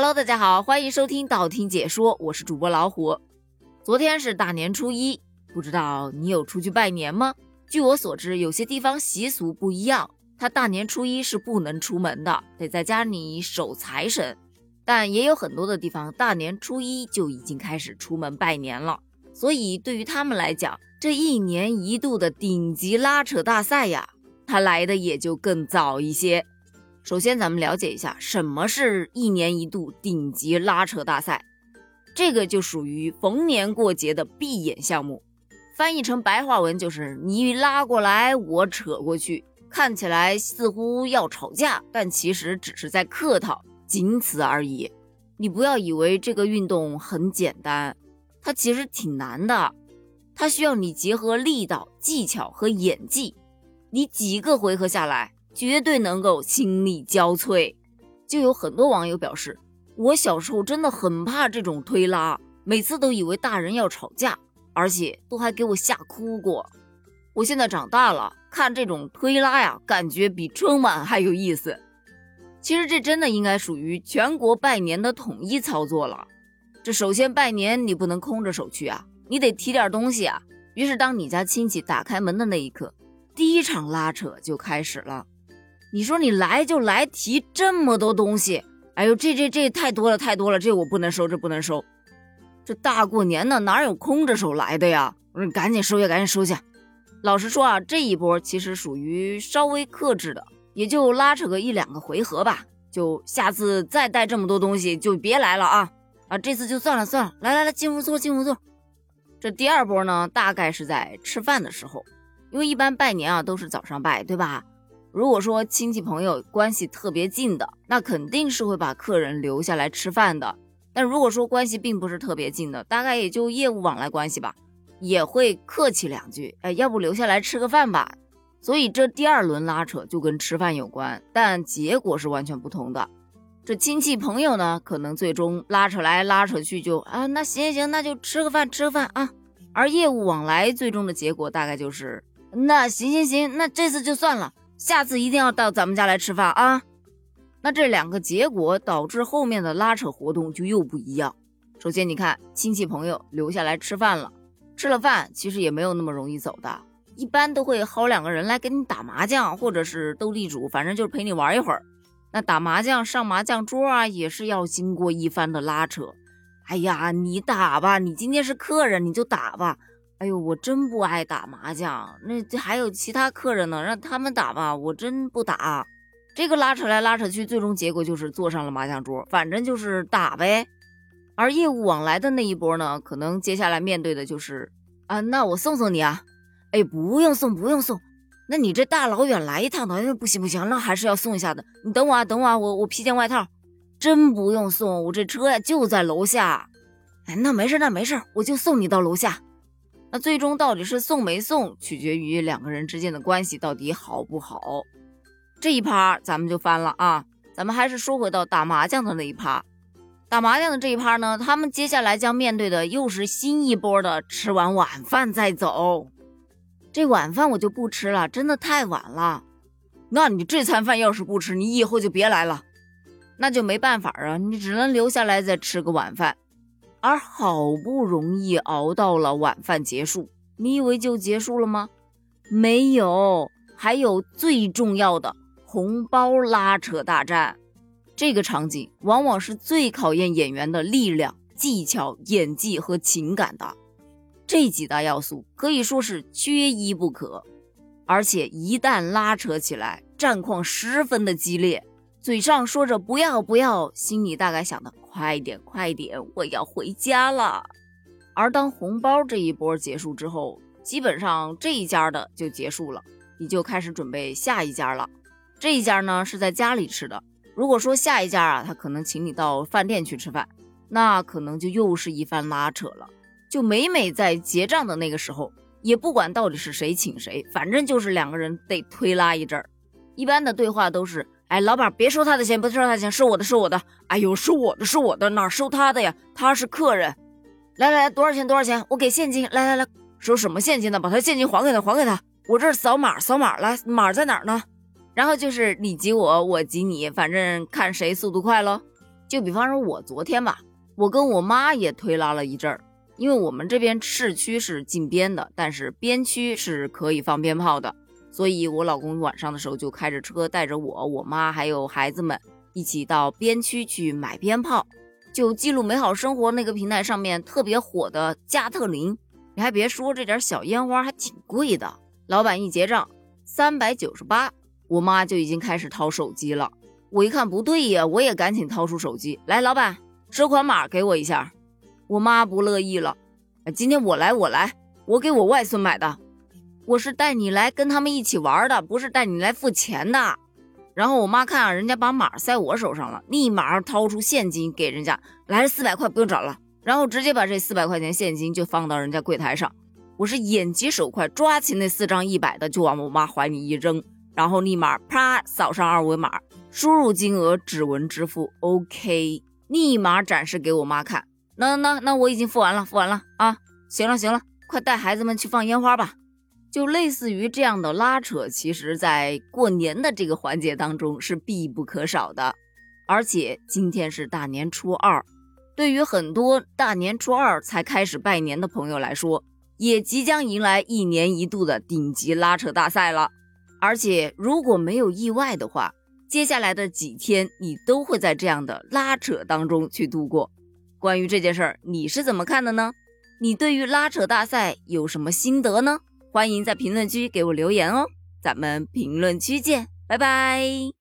Hello，大家好，欢迎收听道听解说，我是主播老虎。昨天是大年初一，不知道你有出去拜年吗？据我所知，有些地方习俗不一样，他大年初一是不能出门的，得在家里守财神。但也有很多的地方，大年初一就已经开始出门拜年了。所以对于他们来讲，这一年一度的顶级拉扯大赛呀，它来的也就更早一些。首先，咱们了解一下什么是一年一度顶级拉扯大赛。这个就属于逢年过节的闭眼项目，翻译成白话文就是你拉过来，我扯过去，看起来似乎要吵架，但其实只是在客套，仅此而已。你不要以为这个运动很简单，它其实挺难的，它需要你结合力道、技巧和演技，你几个回合下来。绝对能够心力交瘁，就有很多网友表示，我小时候真的很怕这种推拉，每次都以为大人要吵架，而且都还给我吓哭过。我现在长大了，看这种推拉呀，感觉比春晚还有意思。其实这真的应该属于全国拜年的统一操作了。这首先拜年你不能空着手去啊，你得提点东西啊。于是当你家亲戚打开门的那一刻，第一场拉扯就开始了。你说你来就来提这么多东西，哎呦，这这这太多了太多了，这我不能收，这不能收。这大过年的哪有空着手来的呀？我说你赶紧收下，赶紧收下。老实说啊，这一波其实属于稍微克制的，也就拉扯个一两个回合吧。就下次再带这么多东西就别来了啊啊！这次就算了算了，来来来，进屋坐，进屋坐。这第二波呢，大概是在吃饭的时候，因为一般拜年啊都是早上拜，对吧？如果说亲戚朋友关系特别近的，那肯定是会把客人留下来吃饭的。但如果说关系并不是特别近的，大概也就业务往来关系吧，也会客气两句，哎，要不留下来吃个饭吧。所以这第二轮拉扯就跟吃饭有关，但结果是完全不同的。这亲戚朋友呢，可能最终拉扯来拉扯去就啊，那行行行，那就吃个饭吃个饭啊。而业务往来最终的结果大概就是，那行行行，那这次就算了。下次一定要到咱们家来吃饭啊！那这两个结果导致后面的拉扯活动就又不一样。首先，你看亲戚朋友留下来吃饭了，吃了饭其实也没有那么容易走的，一般都会薅两个人来跟你打麻将，或者是斗地主，反正就是陪你玩一会儿。那打麻将上麻将桌啊，也是要经过一番的拉扯。哎呀，你打吧，你今天是客人，你就打吧。哎呦，我真不爱打麻将，那这还有其他客人呢，让他们打吧，我真不打。这个拉扯来拉扯去，最终结果就是坐上了麻将桌，反正就是打呗。而业务往来的那一波呢，可能接下来面对的就是啊，那我送送你啊，哎，不用送，不用送，那你这大老远来一趟的，不行不行，那还是要送一下的。你等我啊，等我啊，我我披件外套，真不用送，我这车呀就在楼下。哎，那没事，那没事，我就送你到楼下。那最终到底是送没送，取决于两个人之间的关系到底好不好。这一趴咱们就翻了啊，咱们还是说回到打麻将的那一趴。打麻将的这一趴呢，他们接下来将面对的又是新一波的吃完晚饭再走。这晚饭我就不吃了，真的太晚了。那你这餐饭要是不吃，你以后就别来了。那就没办法啊，你只能留下来再吃个晚饭。而好不容易熬到了晚饭结束，你以为就结束了吗？没有，还有最重要的红包拉扯大战。这个场景往往是最考验演员的力量、技巧、演技和情感的。这几大要素可以说是缺一不可，而且一旦拉扯起来，战况十分的激烈。嘴上说着不要不要，心里大概想的快点快点，我要回家了。而当红包这一波结束之后，基本上这一家的就结束了，你就开始准备下一家了。这一家呢是在家里吃的。如果说下一家啊，他可能请你到饭店去吃饭，那可能就又是一番拉扯了。就每每在结账的那个时候，也不管到底是谁请谁，反正就是两个人得推拉一阵儿。一般的对话都是。哎，老板，别收他的钱，不收他的钱，收我的，收我的。哎呦，收我的，收我的，哪收他的呀？他是客人。来来来，多少钱？多少钱？我给现金。来来来，收什么现金呢？把他现金还给他，还给他。我这儿扫码，扫码。来，码在哪儿呢？然后就是你挤我，我挤你，反正看谁速度快喽。就比方说我昨天吧，我跟我妈也推拉了一阵儿，因为我们这边市区是禁鞭的，但是边区是可以放鞭炮的，所以我老公晚上的时候就开着车带着我、我妈还有孩子们一起到边区去买鞭炮。就记录美好生活那个平台上面特别火的加特林，你还别说，这点小烟花还挺贵的。老板一结账，三百九十八，我妈就已经开始掏手机了。我一看不对呀，我也赶紧掏出手机来，老板，收款码给我一下。我妈不乐意了，今天我来，我来，我给我外孙买的，我是带你来跟他们一起玩的，不是带你来付钱的。然后我妈看啊，人家把码塞我手上了，立马掏出现金给人家，来了四百块，不用找了，然后直接把这四百块钱现金就放到人家柜台上。我是眼疾手快，抓起那四张一百的就往我妈怀里一扔，然后立马啪扫上二维码，输入金额，指纹支付，OK，立马展示给我妈看。那那那我已经付完了，付完了啊！行了行了，快带孩子们去放烟花吧。就类似于这样的拉扯，其实在过年的这个环节当中是必不可少的。而且今天是大年初二，对于很多大年初二才开始拜年的朋友来说。也即将迎来一年一度的顶级拉扯大赛了，而且如果没有意外的话，接下来的几天你都会在这样的拉扯当中去度过。关于这件事儿，你是怎么看的呢？你对于拉扯大赛有什么心得呢？欢迎在评论区给我留言哦，咱们评论区见，拜拜。